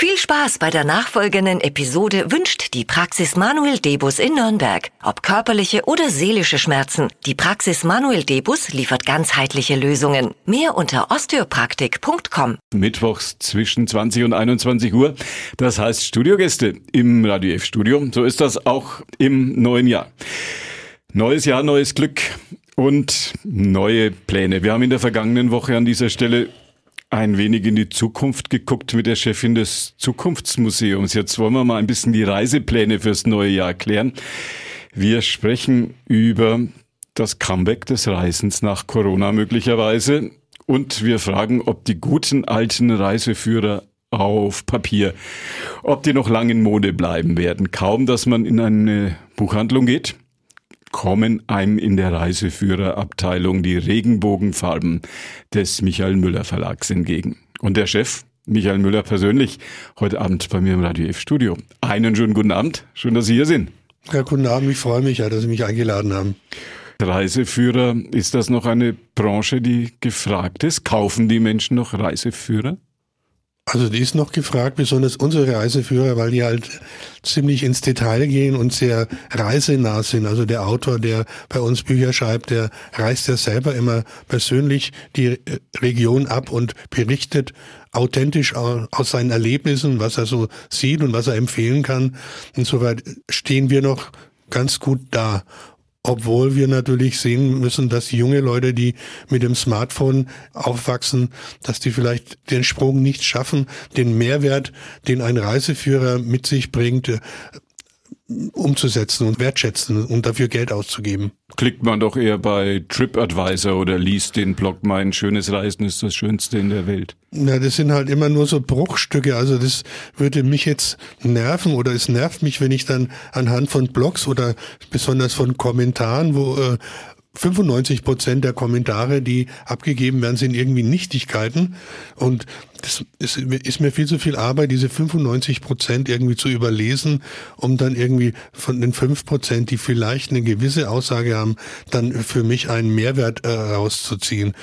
Viel Spaß bei der nachfolgenden Episode wünscht die Praxis Manuel Debus in Nürnberg. Ob körperliche oder seelische Schmerzen, die Praxis Manuel Debus liefert ganzheitliche Lösungen. Mehr unter osteopraktik.com. Mittwochs zwischen 20 und 21 Uhr. Das heißt Studiogäste im Radio F Studio. So ist das auch im neuen Jahr. Neues Jahr, neues Glück und neue Pläne. Wir haben in der vergangenen Woche an dieser Stelle ein wenig in die Zukunft geguckt mit der Chefin des Zukunftsmuseums. Jetzt wollen wir mal ein bisschen die Reisepläne fürs neue Jahr klären. Wir sprechen über das Comeback des Reisens nach Corona möglicherweise und wir fragen, ob die guten alten Reiseführer auf Papier, ob die noch lange in Mode bleiben werden. Kaum, dass man in eine Buchhandlung geht, kommen einem in der Reiseführerabteilung die Regenbogenfarben des Michael Müller Verlags entgegen. Und der Chef, Michael Müller persönlich, heute Abend bei mir im Radio F Studio. Einen schönen guten Abend. Schön, dass Sie hier sind. Ja, guten Abend. Ich freue mich ja, dass Sie mich eingeladen haben. Reiseführer, ist das noch eine Branche, die gefragt ist? Kaufen die Menschen noch Reiseführer? Also die ist noch gefragt, besonders unsere Reiseführer, weil die halt ziemlich ins Detail gehen und sehr reisenah sind. Also der Autor, der bei uns Bücher schreibt, der reist ja selber immer persönlich die Region ab und berichtet authentisch aus seinen Erlebnissen, was er so sieht und was er empfehlen kann. Insoweit stehen wir noch ganz gut da obwohl wir natürlich sehen müssen, dass junge Leute, die mit dem Smartphone aufwachsen, dass die vielleicht den Sprung nicht schaffen, den Mehrwert, den ein Reiseführer mit sich bringt, umzusetzen und wertschätzen und dafür Geld auszugeben. Klickt man doch eher bei TripAdvisor oder liest den Blog Mein schönes Reisen ist das Schönste in der Welt. Na, das sind halt immer nur so Bruchstücke. Also das würde mich jetzt nerven oder es nervt mich, wenn ich dann anhand von Blogs oder besonders von Kommentaren, wo äh, 95 Prozent der Kommentare, die abgegeben werden, sind irgendwie Nichtigkeiten. Und das ist, ist, mir viel zu viel Arbeit, diese 95 Prozent irgendwie zu überlesen, um dann irgendwie von den 5 Prozent, die vielleicht eine gewisse Aussage haben, dann für mich einen Mehrwert äh, rauszuziehen.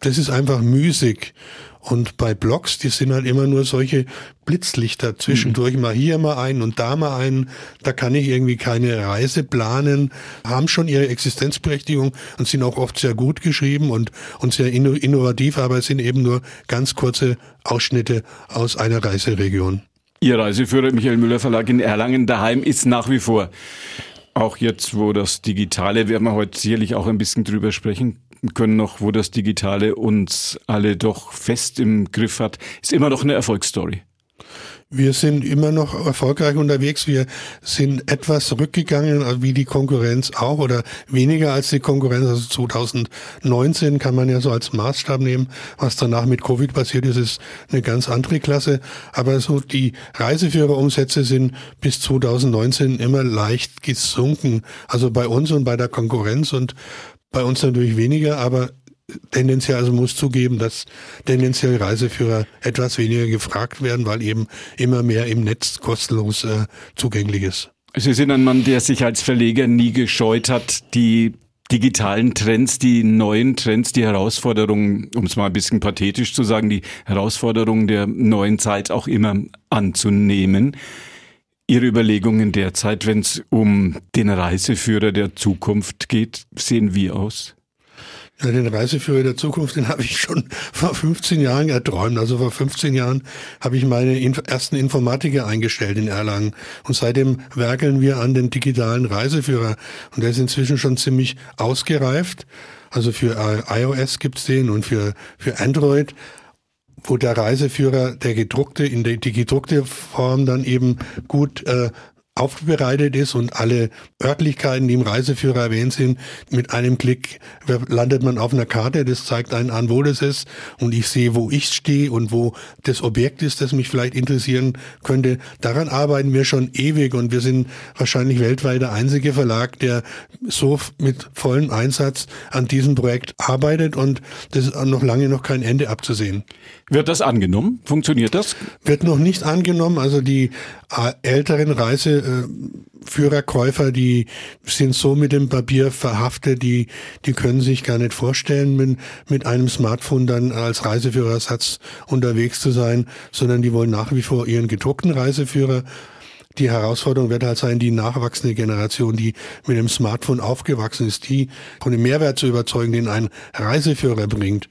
Das ist einfach müßig. Und bei Blogs, die sind halt immer nur solche Blitzlichter zwischendurch, mhm. mal hier mal einen und da mal einen. Da kann ich irgendwie keine Reise planen, haben schon ihre Existenzberechtigung und sind auch oft sehr gut geschrieben und, und sehr innovativ, aber es sind eben nur ganz kurze Ausschnitte aus einer Reiseregion. Ihr Reiseführer Michael Müller Verlag in Erlangen daheim ist nach wie vor auch jetzt, wo das Digitale, werden wir heute sicherlich auch ein bisschen drüber sprechen können noch, wo das Digitale uns alle doch fest im Griff hat, ist immer noch eine Erfolgsstory. Wir sind immer noch erfolgreich unterwegs. Wir sind etwas zurückgegangen, also wie die Konkurrenz auch, oder weniger als die Konkurrenz. Also 2019 kann man ja so als Maßstab nehmen. Was danach mit Covid passiert ist, ist eine ganz andere Klasse. Aber so die Reiseführerumsätze sind bis 2019 immer leicht gesunken. Also bei uns und bei der Konkurrenz und bei uns natürlich weniger, aber tendenziell also muss zugeben, dass tendenziell Reiseführer etwas weniger gefragt werden, weil eben immer mehr im Netz kostenlos äh, zugänglich ist. Sie sind ein Mann, der sich als Verleger nie gescheut hat, die digitalen Trends, die neuen Trends, die Herausforderungen, um es mal ein bisschen pathetisch zu sagen, die Herausforderungen der neuen Zeit auch immer anzunehmen. Ihre Überlegungen derzeit, wenn es um den Reiseführer der Zukunft geht, sehen wie aus? Ja, den Reiseführer der Zukunft, den habe ich schon vor 15 Jahren erträumt. Also vor 15 Jahren habe ich meine ersten Informatiker eingestellt in Erlangen. Und seitdem werkeln wir an den digitalen Reiseführer. Und der ist inzwischen schon ziemlich ausgereift. Also für iOS gibt's den und für, für Android wo der Reiseführer der gedruckte in die, die gedruckte Form dann eben gut äh, aufbereitet ist und alle Örtlichkeiten, die im Reiseführer erwähnt sind, mit einem Klick landet man auf einer Karte, das zeigt einen an, wo das ist und ich sehe, wo ich stehe und wo das Objekt ist, das mich vielleicht interessieren könnte. Daran arbeiten wir schon ewig und wir sind wahrscheinlich weltweit der einzige Verlag, der so mit vollem Einsatz an diesem Projekt arbeitet und das ist noch lange noch kein Ende abzusehen. Wird das angenommen? Funktioniert das? Wird noch nicht angenommen. Also die äh, älteren Reiseführerkäufer, die sind so mit dem Papier verhaftet, die, die können sich gar nicht vorstellen, mit, mit einem Smartphone dann als Reiseführersatz unterwegs zu sein, sondern die wollen nach wie vor ihren gedruckten Reiseführer die Herausforderung wird halt sein, die nachwachsende Generation, die mit dem Smartphone aufgewachsen ist, die von dem Mehrwert zu überzeugen, den ein Reiseführer bringt.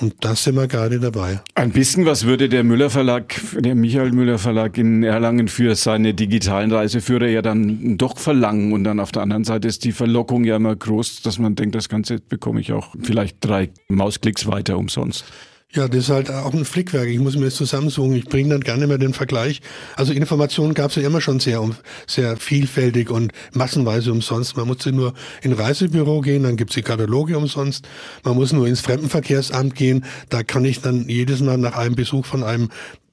Und das sind wir gerade dabei. Ein bisschen was würde der Müller Verlag, der Michael Müller Verlag in Erlangen für seine digitalen Reiseführer ja dann doch verlangen. Und dann auf der anderen Seite ist die Verlockung ja immer groß, dass man denkt, das Ganze bekomme ich auch vielleicht drei Mausklicks weiter umsonst. Ja, das ist halt auch ein Flickwerk. Ich muss mir das zusammensuchen. Ich bringe dann gerne mal den Vergleich. Also Informationen gab es ja immer schon sehr, sehr vielfältig und massenweise umsonst. Man musste nur in Reisebüro gehen, dann gibt's die Kataloge umsonst. Man muss nur ins Fremdenverkehrsamt gehen. Da kann ich dann jedes Mal nach einem Besuch von einem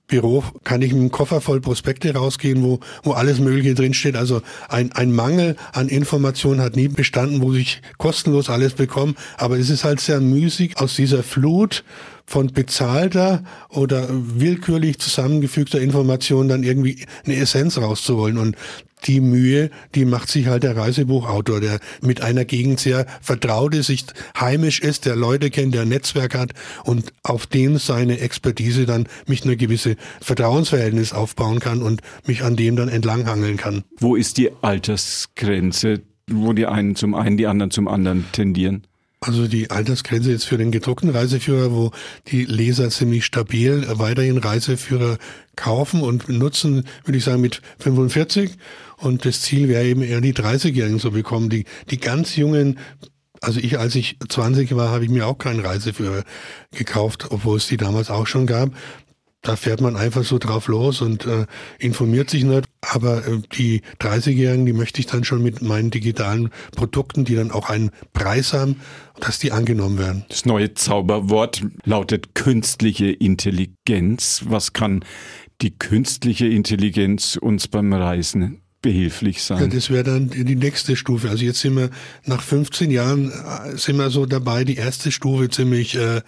Büro kann ich mit einem Koffer voll Prospekte rausgehen, wo, wo alles Mögliche drinsteht. Also ein, ein Mangel an Informationen hat nie bestanden, wo ich kostenlos alles bekomme. Aber es ist halt sehr müßig aus dieser Flut von bezahlter oder willkürlich zusammengefügter Information dann irgendwie eine Essenz rauszuholen. Und die Mühe, die macht sich halt der Reisebuchautor, der mit einer Gegend sehr vertraut ist, sich heimisch ist, der Leute kennt, der ein Netzwerk hat und auf dem seine Expertise dann mich eine gewisse Vertrauensverhältnis aufbauen kann und mich an dem dann entlanghangeln kann. Wo ist die Altersgrenze, wo die einen zum einen, die anderen zum anderen tendieren? Also die Altersgrenze jetzt für den gedruckten Reiseführer, wo die Leser ziemlich stabil weiterhin Reiseführer kaufen und nutzen, würde ich sagen, mit 45. Und das Ziel wäre eben eher die 30-Jährigen zu bekommen, die, die ganz jungen also ich, als ich 20 war, habe ich mir auch keinen Reiseführer gekauft, obwohl es die damals auch schon gab da fährt man einfach so drauf los und äh, informiert sich nicht. Aber äh, die 30-Jährigen, die möchte ich dann schon mit meinen digitalen Produkten, die dann auch einen Preis haben, dass die angenommen werden. Das neue Zauberwort lautet künstliche Intelligenz. Was kann die künstliche Intelligenz uns beim Reisen behilflich sein. Ja, das wäre dann die nächste Stufe. Also jetzt sind wir nach 15 Jahren äh, sind wir so dabei, die erste Stufe ziemlich äh,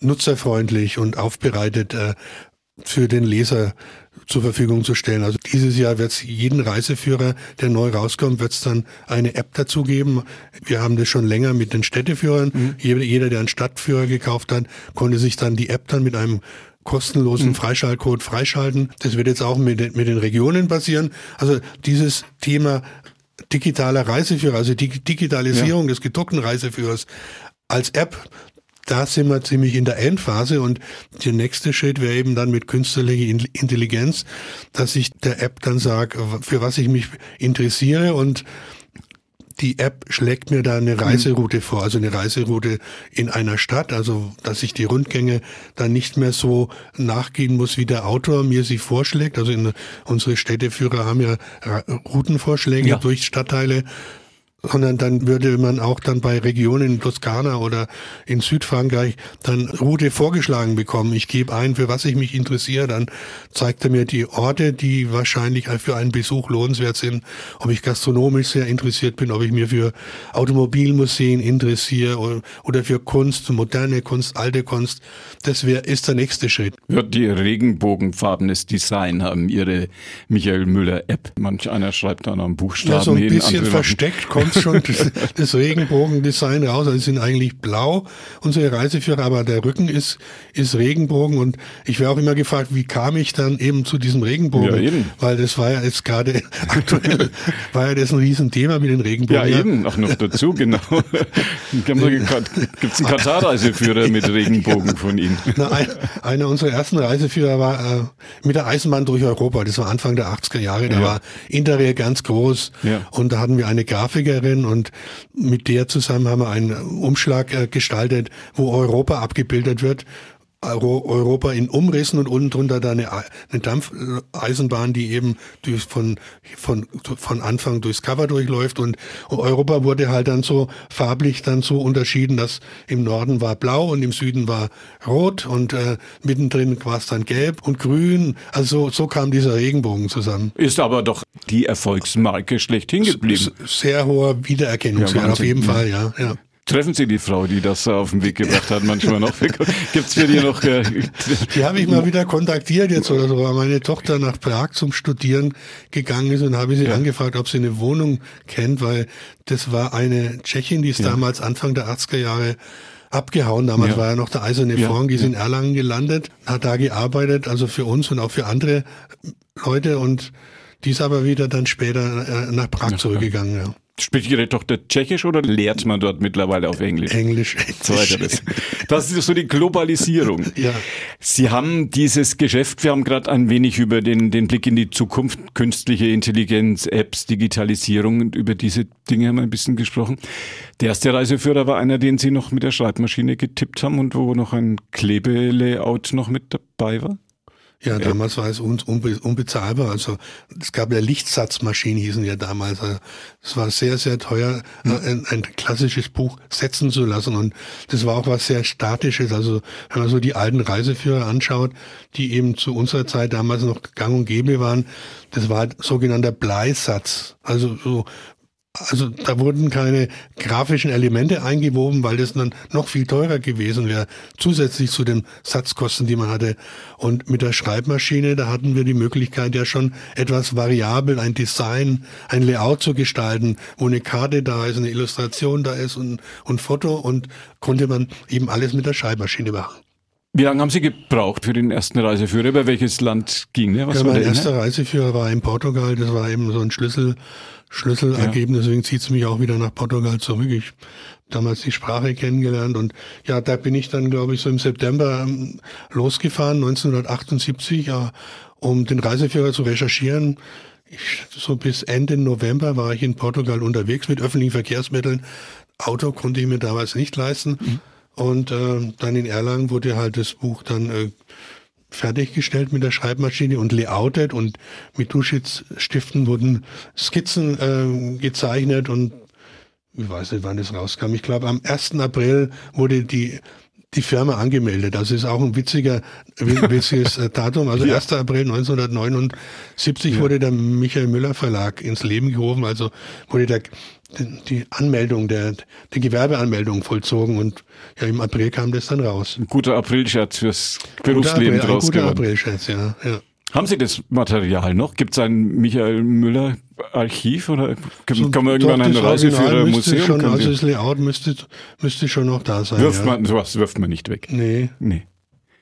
nutzerfreundlich und aufbereitet äh, für den Leser zur Verfügung zu stellen. Also dieses Jahr wird es jeden Reiseführer, der neu rauskommt, wird es dann eine App dazu geben. Wir haben das schon länger mit den Städteführern. Mhm. Jeder, jeder, der einen Stadtführer gekauft hat, konnte sich dann die App dann mit einem kostenlosen mhm. Freischaltcode freischalten. Das wird jetzt auch mit den, mit den Regionen passieren. Also dieses Thema digitaler Reiseführer, also die Digitalisierung ja. des gedruckten Reiseführers als App, da sind wir ziemlich in der Endphase und der nächste Schritt wäre eben dann mit künstlicher Intelligenz, dass ich der App dann sage, für was ich mich interessiere und die App schlägt mir da eine. Reiseroute vor, also eine Reiseroute in einer Stadt, also dass ich die Rundgänge dann nicht mehr so nachgehen muss, wie der Autor mir sie vorschlägt. Also in, unsere Städteführer haben ja Routenvorschläge ja. durch Stadtteile sondern dann würde man auch dann bei Regionen in Toskana oder in Südfrankreich dann Route vorgeschlagen bekommen. Ich gebe ein, für was ich mich interessiere, dann zeigt er mir die Orte, die wahrscheinlich für einen Besuch lohnenswert sind, ob ich gastronomisch sehr interessiert bin, ob ich mir für Automobilmuseen interessiere oder für Kunst, moderne Kunst, alte Kunst. Das wäre ist der nächste Schritt. Wird die regenbogenfarbenes Design haben ihre Michael Müller App. Manch einer schreibt da noch einen Buchstaben ja, so ein bisschen versteckt kommt kommt schon das, das Regenbogendesign raus. Also sie sind eigentlich blau, unsere Reiseführer, aber der Rücken ist, ist Regenbogen. Und ich wäre auch immer gefragt, wie kam ich dann eben zu diesem Regenbogen? Ja, eben. Weil das war ja jetzt gerade aktuell, war ja das ein Riesenthema mit den Regenbogen. Ja, eben, auch noch dazu, genau. Gibt es einen Katar-Reiseführer mit Regenbogen von Ihnen? Na, ein, einer unserer ersten Reiseführer war äh, mit der Eisenbahn durch Europa. Das war Anfang der 80er Jahre. Da ja. war Interrail ganz groß. Ja. Und da hatten wir eine Grafikerin, Lehrerin und mit der zusammen haben wir einen Umschlag äh, gestaltet, wo Europa abgebildet wird Europa in Umrissen und unten drunter da eine, eine Dampfeisenbahn, die eben durch von, von, von Anfang durchs Cover durchläuft und Europa wurde halt dann so farblich dann so unterschieden, dass im Norden war blau und im Süden war rot und äh, mittendrin war es dann gelb und grün. Also so kam dieser Regenbogen zusammen. Ist aber doch die Erfolgsmarke schlechthin geblieben. Sehr hoher Wiedererkennungswert, ja, auf jeden Fall, ja. ja. Treffen Sie die Frau, die das auf den Weg gebracht hat, manchmal noch? Gibt's für die noch? Äh, die habe ich mal wieder kontaktiert jetzt oder so, weil meine Tochter nach Prag zum Studieren gegangen ist und habe sie ja. angefragt, ob sie eine Wohnung kennt, weil das war eine Tschechin, die ist ja. damals Anfang der 80er Jahre abgehauen. Damals ja. war ja noch der eiserne ja. Vorhang, die ist in Erlangen gelandet, hat da gearbeitet, also für uns und auch für andere Leute und die ist aber wieder dann später äh, nach Prag zurückgegangen. Ja. Spricht Ihre Tochter Tschechisch oder lehrt man dort mittlerweile auf Englisch? Englisch. Zweiteres. Das ist so die Globalisierung. Ja. Sie haben dieses Geschäft, wir haben gerade ein wenig über den, den Blick in die Zukunft, künstliche Intelligenz, Apps, Digitalisierung und über diese Dinge haben wir ein bisschen gesprochen. Der erste Reiseführer war einer, den Sie noch mit der Schreibmaschine getippt haben und wo noch ein Klebelayout noch mit dabei war? Ja, damals war es unbe unbezahlbar. Also es gab ja Lichtsatzmaschinen, hießen ja damals. Also, es war sehr, sehr teuer, mhm. ein, ein, klassisches Buch setzen zu lassen. Und das war auch was sehr Statisches. Also wenn man so die alten Reiseführer anschaut, die eben zu unserer Zeit damals noch gang und gäbe waren, das war sogenannter Bleisatz. Also so also da wurden keine grafischen Elemente eingewoben, weil das dann noch viel teurer gewesen wäre, zusätzlich zu den Satzkosten, die man hatte. Und mit der Schreibmaschine, da hatten wir die Möglichkeit ja schon etwas variabel, ein Design, ein Layout zu gestalten, wo eine Karte da ist, eine Illustration da ist und, und Foto und konnte man eben alles mit der Schreibmaschine machen. Wie lange haben Sie gebraucht für den ersten Reiseführer? Über welches Land ging der? Was ja, mein erster Reiseführer war in Portugal. Das war eben so ein Schlüssel, Schlüsselergebnis. Ja. Deswegen zieht es mich auch wieder nach Portugal zurück. Ich damals die Sprache kennengelernt und ja, da bin ich dann, glaube ich, so im September ähm, losgefahren, 1978, ja, um den Reiseführer zu recherchieren. Ich, so bis Ende November war ich in Portugal unterwegs mit öffentlichen Verkehrsmitteln. Auto konnte ich mir damals nicht leisten. Mhm. Und äh, dann in Erlangen wurde halt das Buch dann äh, fertiggestellt mit der Schreibmaschine und layoutet und mit Duschstiften wurden Skizzen äh, gezeichnet und ich weiß nicht, wann das rauskam. Ich glaube, am 1. April wurde die die Firma angemeldet. Das ist auch ein witziger, witziges äh, Datum. Also ja. 1. April 1979 ja. wurde der Michael Müller Verlag ins Leben gerufen. Also wurde der, die Anmeldung, der, die Gewerbeanmeldung vollzogen und ja, im April kam das dann raus. Ein guter Aprilscherz fürs Berufsleben April, draus Ein guter Aprilscherz, ja, ja. Haben Sie das Material noch? Gibt es ein Michael Müller Archiv oder kann, kann man irgendwann ein Reiseführer-Museum? Schon, also das Layout müsste, müsste schon noch da sein. Wirft ja. man, sowas wirft man nicht weg. Nee. Nee.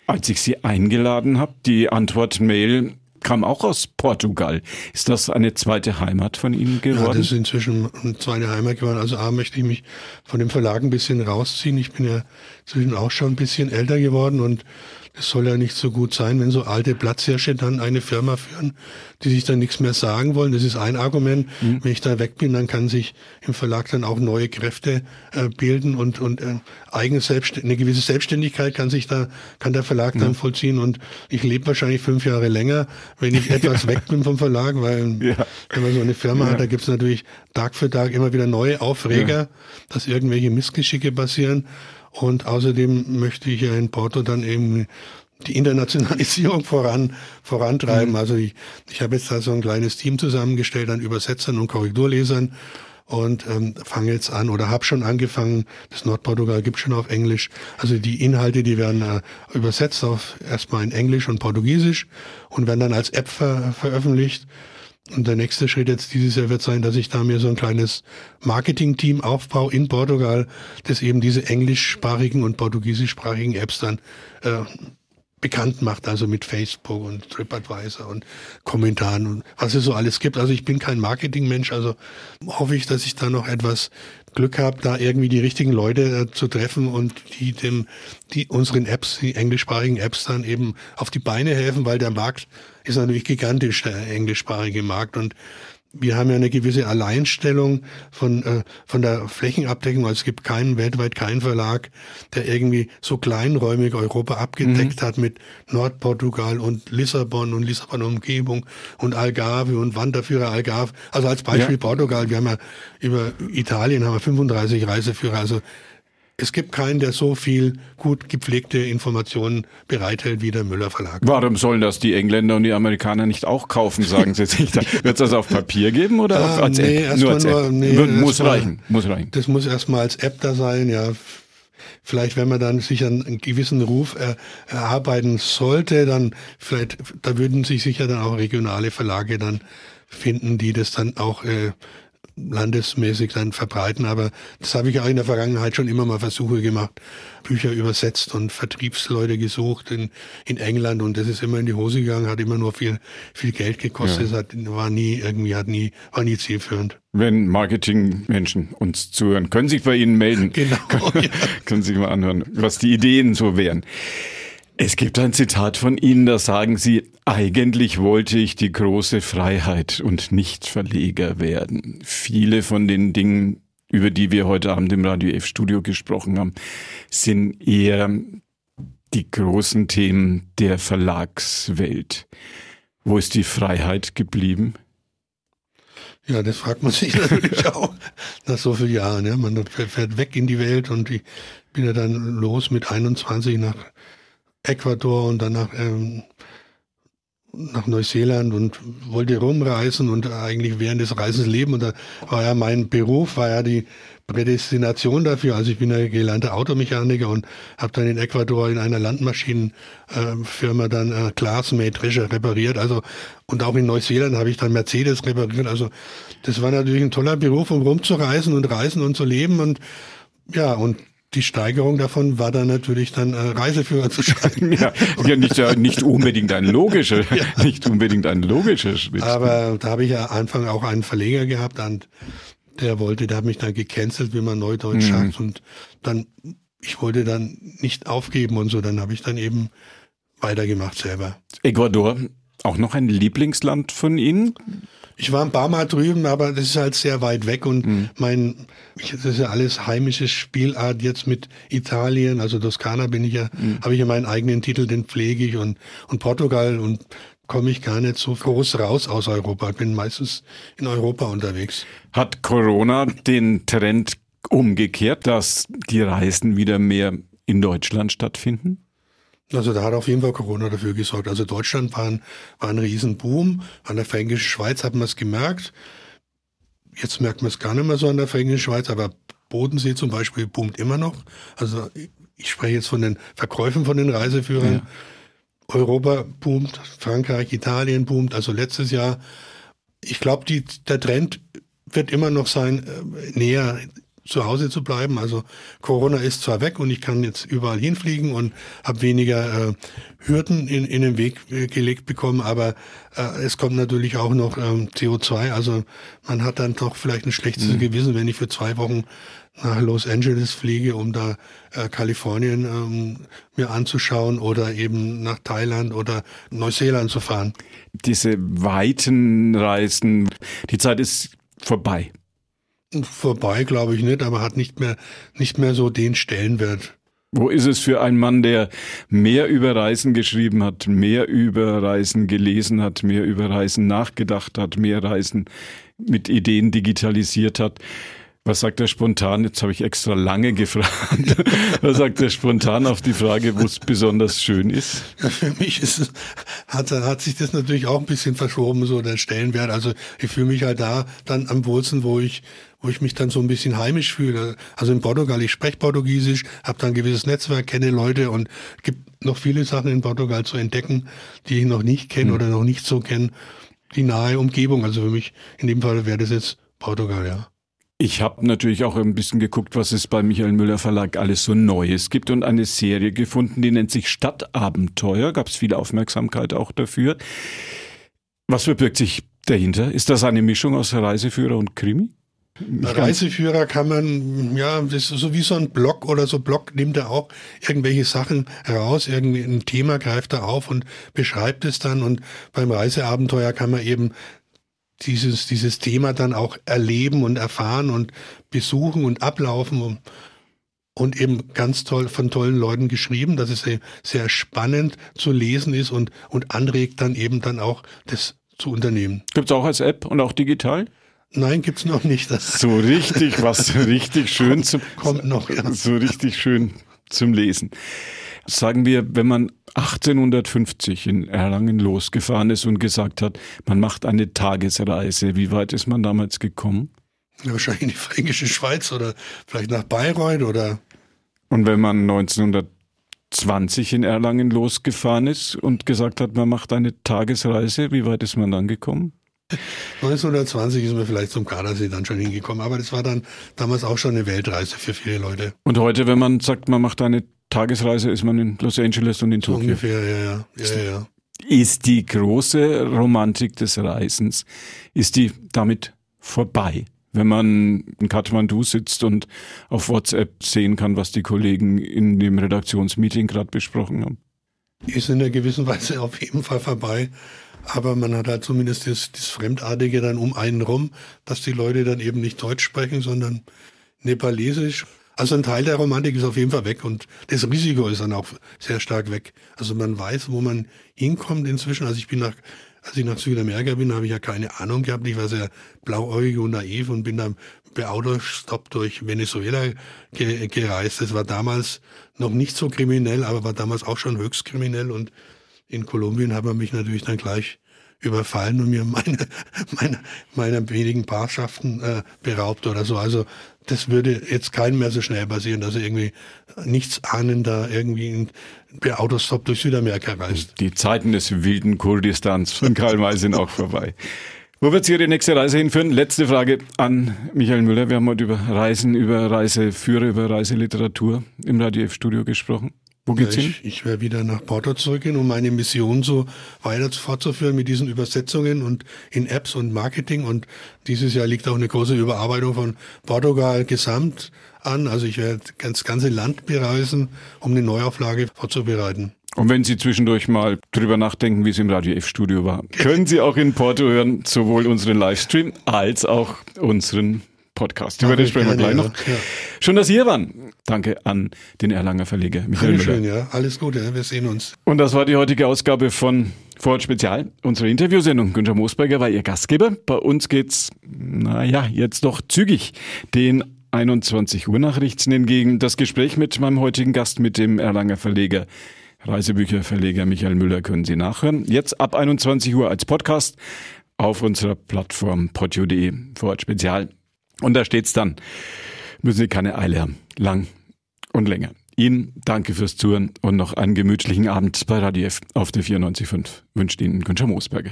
Als ich Sie eingeladen habe, die Antwort-Mail kam auch aus Portugal. Ist das eine zweite Heimat von Ihnen geworden? Ja, das ist inzwischen eine zweite Heimat geworden. Also A, möchte ich mich von dem Verlag ein bisschen rausziehen. Ich bin ja inzwischen auch schon ein bisschen älter geworden und es soll ja nicht so gut sein, wenn so alte Platzhirsche dann eine Firma führen, die sich dann nichts mehr sagen wollen. Das ist ein Argument. Mhm. Wenn ich da weg bin, dann kann sich im Verlag dann auch neue Kräfte äh, bilden und, und äh, eigene Selbst eine gewisse Selbstständigkeit kann sich da, kann der Verlag mhm. dann vollziehen. Und ich lebe wahrscheinlich fünf Jahre länger, wenn ich etwas weg bin vom Verlag, weil ja. wenn man so eine Firma ja. hat, da gibt's natürlich Tag für Tag immer wieder neue Aufreger, ja. dass irgendwelche Missgeschicke passieren. Und außerdem möchte ich ja in Porto dann eben die Internationalisierung voran, vorantreiben. Mhm. Also ich, ich habe jetzt da so ein kleines Team zusammengestellt an Übersetzern und Korrekturlesern und ähm, fange jetzt an oder habe schon angefangen. Das Nordportugal gibt schon auf Englisch. Also die Inhalte, die werden äh, übersetzt auf erstmal in Englisch und Portugiesisch und werden dann als App ver veröffentlicht. Und der nächste Schritt jetzt dieses Jahr wird sein, dass ich da mir so ein kleines Marketing-Team aufbaue in Portugal, das eben diese englischsprachigen und portugiesischsprachigen Apps dann äh, bekannt macht, also mit Facebook und TripAdvisor und Kommentaren und was es so alles gibt. Also ich bin kein Marketingmensch, also hoffe ich, dass ich da noch etwas Glück habe, da irgendwie die richtigen Leute äh, zu treffen und die dem, die unseren Apps, die englischsprachigen Apps dann eben auf die Beine helfen, weil der Markt ist natürlich gigantisch, der englischsprachige Markt und wir haben ja eine gewisse Alleinstellung von, äh, von der Flächenabdeckung. Also es gibt keinen, weltweit keinen Verlag, der irgendwie so kleinräumig Europa abgedeckt mhm. hat mit Nordportugal und Lissabon und Lissabon Umgebung und Algarve und Wanderführer Algarve. Also als Beispiel ja. Portugal. Wir haben ja über Italien haben wir 35 Reiseführer. Also es gibt keinen, der so viel gut gepflegte Informationen bereithält wie der Müller Verlag. Warum sollen das die Engländer und die Amerikaner nicht auch kaufen, sagen Sie sich? Wird es das auf Papier geben oder ah, auf, als nee, App? Nur als nur, App. nee, muss erstmal- reichen, muss reichen. Das muss erstmal als App da sein, ja. Vielleicht, wenn man dann sich einen, einen gewissen Ruf er, erarbeiten sollte, dann vielleicht, da würden sich sicher dann auch regionale Verlage dann finden, die das dann auch äh, landesmäßig dann verbreiten. Aber das habe ich auch in der Vergangenheit schon immer mal Versuche gemacht, Bücher übersetzt und Vertriebsleute gesucht in, in England und das ist immer in die Hose gegangen, hat immer nur viel, viel Geld gekostet, es hat, war nie irgendwie, hat nie, war nie zielführend. Wenn Marketingmenschen uns zuhören, können sich bei Ihnen melden. Genau, Können, ja. können sich mal anhören, was die Ideen so wären. Es gibt ein Zitat von Ihnen, da sagen Sie, eigentlich wollte ich die große Freiheit und nicht Verleger werden. Viele von den Dingen, über die wir heute Abend im Radio F Studio gesprochen haben, sind eher die großen Themen der Verlagswelt. Wo ist die Freiheit geblieben? Ja, das fragt man sich natürlich auch nach so vielen Jahren. Ja. Man fährt weg in die Welt und ich bin ja dann los mit 21 nach Ecuador und dann nach, ähm, nach Neuseeland und wollte rumreisen und eigentlich während des Reisens leben. Und da war ja mein Beruf, war ja die Prädestination dafür. Also ich bin ja gelernter Automechaniker und habe dann in Ecuador in einer Landmaschinenfirma dann äh, Glasmähdrescher repariert. Also und auch in Neuseeland habe ich dann Mercedes repariert. Also das war natürlich ein toller Beruf, um rumzureisen und reisen und zu leben und ja und die Steigerung davon war dann natürlich dann äh, Reiseführer zu schreiben. Ja, ja nicht, ja, nicht unbedingt ein logischer, nicht unbedingt ein logischer Schritt. Aber da habe ich ja am Anfang auch einen Verleger gehabt und der wollte, der hat mich dann gecancelt, wie man neudeutsch sagt. Und dann, ich wollte dann nicht aufgeben und so, dann habe ich dann eben weitergemacht selber. Ecuador, auch noch ein Lieblingsland von Ihnen? Ich war ein paar Mal drüben, aber das ist halt sehr weit weg und mein, ich, das ist ja alles heimische Spielart jetzt mit Italien, also Toskana bin ich ja, habe ich ja meinen eigenen Titel, den pflege ich und, und Portugal und komme ich gar nicht so groß raus aus Europa. Ich bin meistens in Europa unterwegs. Hat Corona den Trend umgekehrt, dass die Reisen wieder mehr in Deutschland stattfinden? Also da hat auf jeden Fall Corona dafür gesorgt. Also Deutschland war ein, war ein Riesenboom. An der Fränkischen Schweiz hat man es gemerkt. Jetzt merkt man es gar nicht mehr so an der Fränkischen Schweiz, aber Bodensee zum Beispiel boomt immer noch. Also ich spreche jetzt von den Verkäufen von den Reiseführern. Europa boomt, Frankreich, Italien boomt. Also letztes Jahr, ich glaube, der Trend wird immer noch sein, äh, näher zu Hause zu bleiben. Also Corona ist zwar weg und ich kann jetzt überall hinfliegen und habe weniger äh, Hürden in, in den Weg äh, gelegt bekommen, aber äh, es kommt natürlich auch noch ähm, CO2. Also man hat dann doch vielleicht ein schlechtes Gewissen, wenn ich für zwei Wochen nach Los Angeles fliege, um da äh, Kalifornien ähm, mir anzuschauen oder eben nach Thailand oder Neuseeland zu fahren. Diese weiten Reisen, die Zeit ist vorbei. Vorbei glaube ich nicht, aber hat nicht mehr, nicht mehr so den Stellenwert. Wo ist es für einen Mann, der mehr über Reisen geschrieben hat, mehr über Reisen gelesen hat, mehr über Reisen nachgedacht hat, mehr Reisen mit Ideen digitalisiert hat? Was sagt er spontan? Jetzt habe ich extra lange gefragt. Was sagt er spontan auf die Frage, wo es besonders schön ist? Für mich ist es, hat, hat sich das natürlich auch ein bisschen verschoben, so der Stellenwert. Also ich fühle mich halt da dann am Wurzeln, wo ich, wo ich mich dann so ein bisschen heimisch fühle. Also in Portugal, ich spreche Portugiesisch, habe dann ein gewisses Netzwerk, kenne Leute und gibt noch viele Sachen in Portugal zu entdecken, die ich noch nicht kenne oder noch nicht so kenne. Die nahe Umgebung, also für mich in dem Fall wäre das jetzt Portugal, ja. Ich habe natürlich auch ein bisschen geguckt, was es bei Michael Müller Verlag alles so Neues gibt und eine Serie gefunden, die nennt sich Stadtabenteuer. Gab es viel Aufmerksamkeit auch dafür. Was verbirgt sich dahinter? Ist das eine Mischung aus Reiseführer und Krimi? Reiseführer kann man, ja, das ist so wie so ein Blog oder so Blog nimmt er auch irgendwelche Sachen raus, irgendwie ein Thema greift er auf und beschreibt es dann und beim Reiseabenteuer kann man eben dieses, dieses Thema dann auch erleben und erfahren und besuchen und ablaufen und, und eben ganz toll von tollen Leuten geschrieben, dass es sehr, sehr spannend zu lesen ist und, und anregt dann eben dann auch das zu unternehmen. Gibt es auch als App und auch digital? Nein, gibt's noch nicht. Das so richtig, was richtig schön zum kommt noch, ja. so richtig schön zum Lesen. Sagen wir, wenn man 1850 in Erlangen losgefahren ist und gesagt hat, man macht eine Tagesreise, wie weit ist man damals gekommen? Ja, wahrscheinlich in die Fränkische Schweiz oder vielleicht nach Bayreuth oder. Und wenn man 1920 in Erlangen losgefahren ist und gesagt hat, man macht eine Tagesreise, wie weit ist man dann gekommen? 1920 ist man vielleicht zum Gardasee dann schon hingekommen, aber das war dann damals auch schon eine Weltreise für viele Leute. Und heute, wenn man sagt, man macht eine Tagesreise, ist man in Los Angeles und in Tokio. Ungefähr, ja, ja. ja, ja. Ist die große Romantik des Reisens, ist die damit vorbei? Wenn man in Kathmandu sitzt und auf WhatsApp sehen kann, was die Kollegen in dem Redaktionsmeeting gerade besprochen haben. Ist in einer gewissen Weise auf jeden Fall vorbei. Aber man hat halt zumindest das, das Fremdartige dann um einen rum, dass die Leute dann eben nicht Deutsch sprechen, sondern Nepalesisch. Also ein Teil der Romantik ist auf jeden Fall weg und das Risiko ist dann auch sehr stark weg. Also man weiß, wo man hinkommt inzwischen. Also ich bin nach, als ich nach Südamerika bin, habe ich ja keine Ahnung gehabt. Ich war sehr blauäugig und naiv und bin dann per Autostopp durch Venezuela ge gereist. Das war damals noch nicht so kriminell, aber war damals auch schon höchst kriminell und in Kolumbien hat man mich natürlich dann gleich überfallen und mir meine, meine, meiner wenigen Paarschaften äh, beraubt oder so. Also das würde jetzt keinem mehr so schnell passieren, dass er irgendwie nichts ahnender irgendwie per Autostop durch Südamerika reist. Die Zeiten des wilden Kurdistans von Karl May sind auch vorbei. Wo wird Sie Ihre nächste Reise hinführen? Letzte Frage an Michael Müller. Wir haben heute über Reisen, über Reiseführer, über Reiseliteratur im Radio F-Studio gesprochen. Wo geht's ja, hin? Ich, ich werde wieder nach Porto zurückgehen, um meine Mission so weiter fortzuführen mit diesen Übersetzungen und in Apps und Marketing. Und dieses Jahr liegt auch eine große Überarbeitung von Portugal gesamt an. Also ich werde das ganze Land bereisen, um eine Neuauflage vorzubereiten. Und wenn Sie zwischendurch mal drüber nachdenken, wie es im Radio F-Studio war, können Sie auch in Porto hören, sowohl unseren Livestream als auch unseren Podcast. Über den sprechen wir gleich noch. Ja. Schön, dass Sie hier waren. Danke an den Erlanger Verleger Michael Müller. Schön, ja. Alles Gute, wir sehen uns. Und das war die heutige Ausgabe von Vorort Spezial, unsere Interviewsendung. Günther Moosberger war Ihr Gastgeber. Bei uns geht's, naja, jetzt doch zügig den 21 Uhr Nachrichten entgegen. Das Gespräch mit meinem heutigen Gast, mit dem Erlanger Verleger Reisebücherverleger Michael Müller können Sie nachhören. Jetzt ab 21 Uhr als Podcast auf unserer Plattform podio.de. Vorort Spezial und da steht's dann. Müssen Sie keine Eile haben. Lang und länger. Ihnen danke fürs Zuhören und noch einen gemütlichen Abend bei Radio F auf der 94.5. Wünscht Ihnen Günther Moosberger.